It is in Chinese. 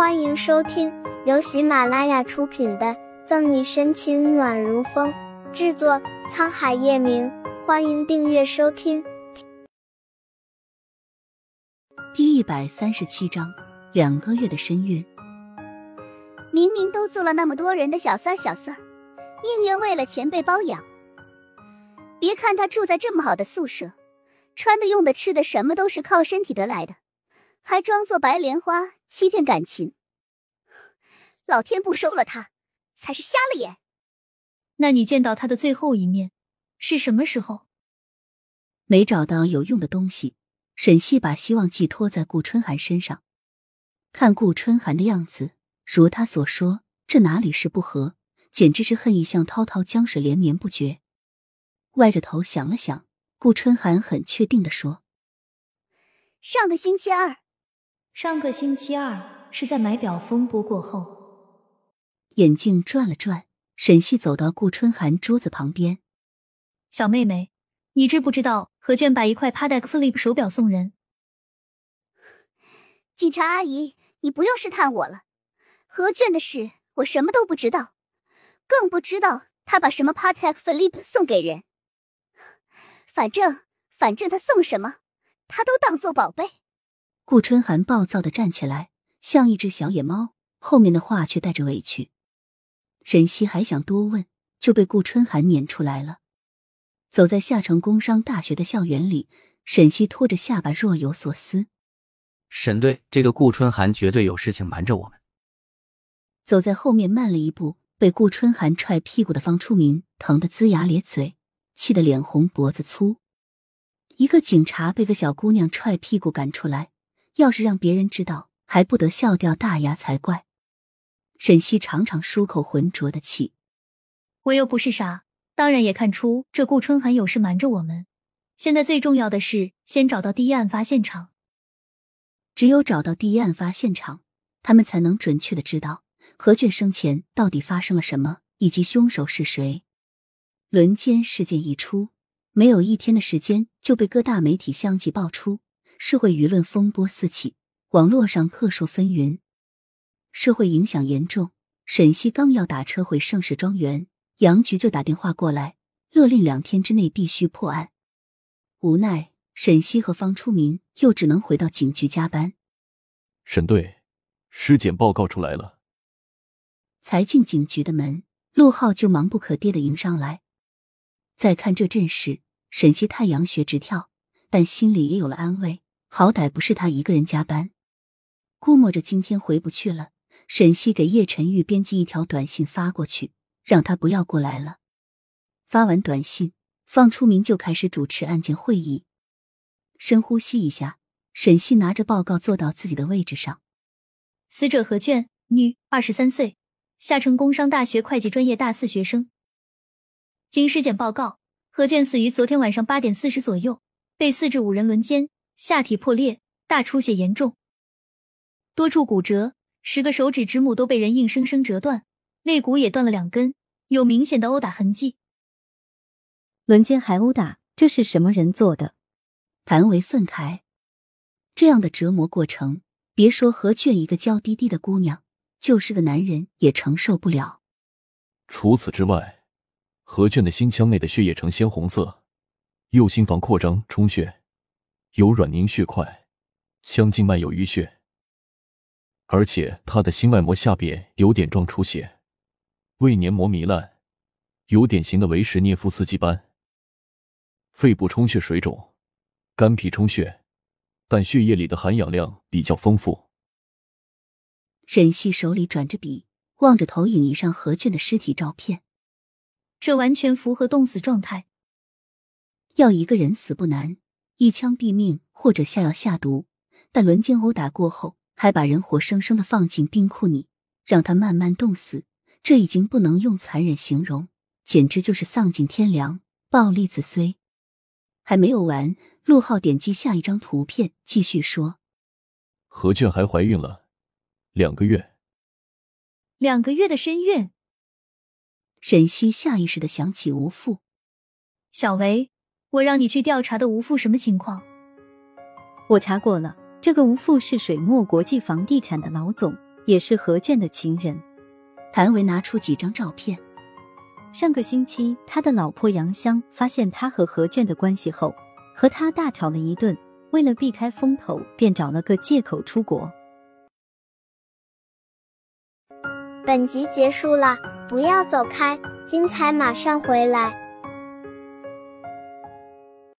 欢迎收听由喜马拉雅出品的《赠你深情暖如风》，制作沧海夜明。欢迎订阅收听。第一百三十七章，两个月的身孕。明明都做了那么多人的小三小四儿，宁愿为了钱被包养。别看他住在这么好的宿舍，穿的、用的、吃的，什么都是靠身体得来的，还装作白莲花欺骗感情。老天不收了他，才是瞎了眼。那你见到他的最后一面是什么时候？没找到有用的东西，沈西把希望寄托在顾春寒身上。看顾春寒的样子，如他所说，这哪里是不和，简直是恨意像滔滔江水连绵不绝。歪着头想了想，顾春寒很确定的说：“上个星期二，上个星期二是在买表风波过后。”眼镜转了转，沈西走到顾春寒桌子旁边：“小妹妹，你知不知道何娟把一块 Patek Philippe 手表送人？”警察阿姨，你不用试探我了。何娟的事我什么都不知道，更不知道她把什么 Patek Philippe 送给人。反正，反正他送什么，他都当做宝贝。顾春寒暴躁的站起来，像一只小野猫，后面的话却带着委屈。沈西还想多问，就被顾春寒撵出来了。走在夏城工商大学的校园里，沈西拖着下巴，若有所思。沈队，这个顾春寒绝对有事情瞒着我们。走在后面慢了一步，被顾春寒踹屁股的方初明疼得龇牙咧嘴。气得脸红脖子粗，一个警察被个小姑娘踹屁股赶出来，要是让别人知道，还不得笑掉大牙才怪。沈西长长舒口浑浊的气，我又不是傻，当然也看出这顾春寒有事瞒着我们。现在最重要的是先找到第一案发现场，只有找到第一案发现场，他们才能准确的知道何卷生前到底发生了什么，以及凶手是谁。轮奸事件一出，没有一天的时间就被各大媒体相继爆出，社会舆论风波四起，网络上各说纷纭，社会影响严重。沈西刚要打车回盛世庄园，杨局就打电话过来，勒令两天之内必须破案。无奈，沈西和方初明又只能回到警局加班。沈队，尸检报告出来了。才进警局的门，陆浩就忙不可迭的迎上来。再看这阵势，沈西太阳穴直跳，但心里也有了安慰，好歹不是他一个人加班。估摸着今天回不去了，沈西给叶晨玉编辑一条短信发过去，让他不要过来了。发完短信，方初明就开始主持案件会议。深呼吸一下，沈西拿着报告坐到自己的位置上。死者何卷，女，二十三岁，夏城工商大学会计专业大四学生。经尸检报告，何卷死于昨天晚上八点四十左右，被四至五人轮奸，下体破裂，大出血严重，多处骨折，十个手指指拇都被人硬生生折断，肋骨也断了两根，有明显的殴打痕迹。轮奸还殴打，这是什么人做的？谭维愤慨，这样的折磨过程，别说何卷一个娇滴滴的姑娘，就是个男人也承受不了。除此之外。何卷的心腔内的血液呈鲜红色，右心房扩张充血，有软凝血块，腔静脉有淤血，而且他的心外膜下边有点状出血，胃黏膜糜烂，有典型的维什涅夫斯基斑。肺部充血水肿，肝脾充血，但血液里的含氧量比较丰富。沈西手里转着笔，望着投影仪上何俊的尸体照片。这完全符合冻死状态。要一个人死不难，一枪毙命或者下药下毒，但轮奸殴打过后，还把人活生生的放进冰库里，让他慢慢冻死，这已经不能用残忍形容，简直就是丧尽天良，暴力子孙。还没有完，陆浩点击下一张图片，继续说：何卷还怀孕了，两个月，两个月的身孕。沈西下意识的想起吴父，小维，我让你去调查的吴父什么情况？我查过了，这个吴父是水墨国际房地产的老总，也是何卷的情人。谭维拿出几张照片。上个星期，他的老婆杨香发现他和何卷的关系后，和他大吵了一顿。为了避开风头，便找了个借口出国。本集结束了，不要走开，精彩马上回来。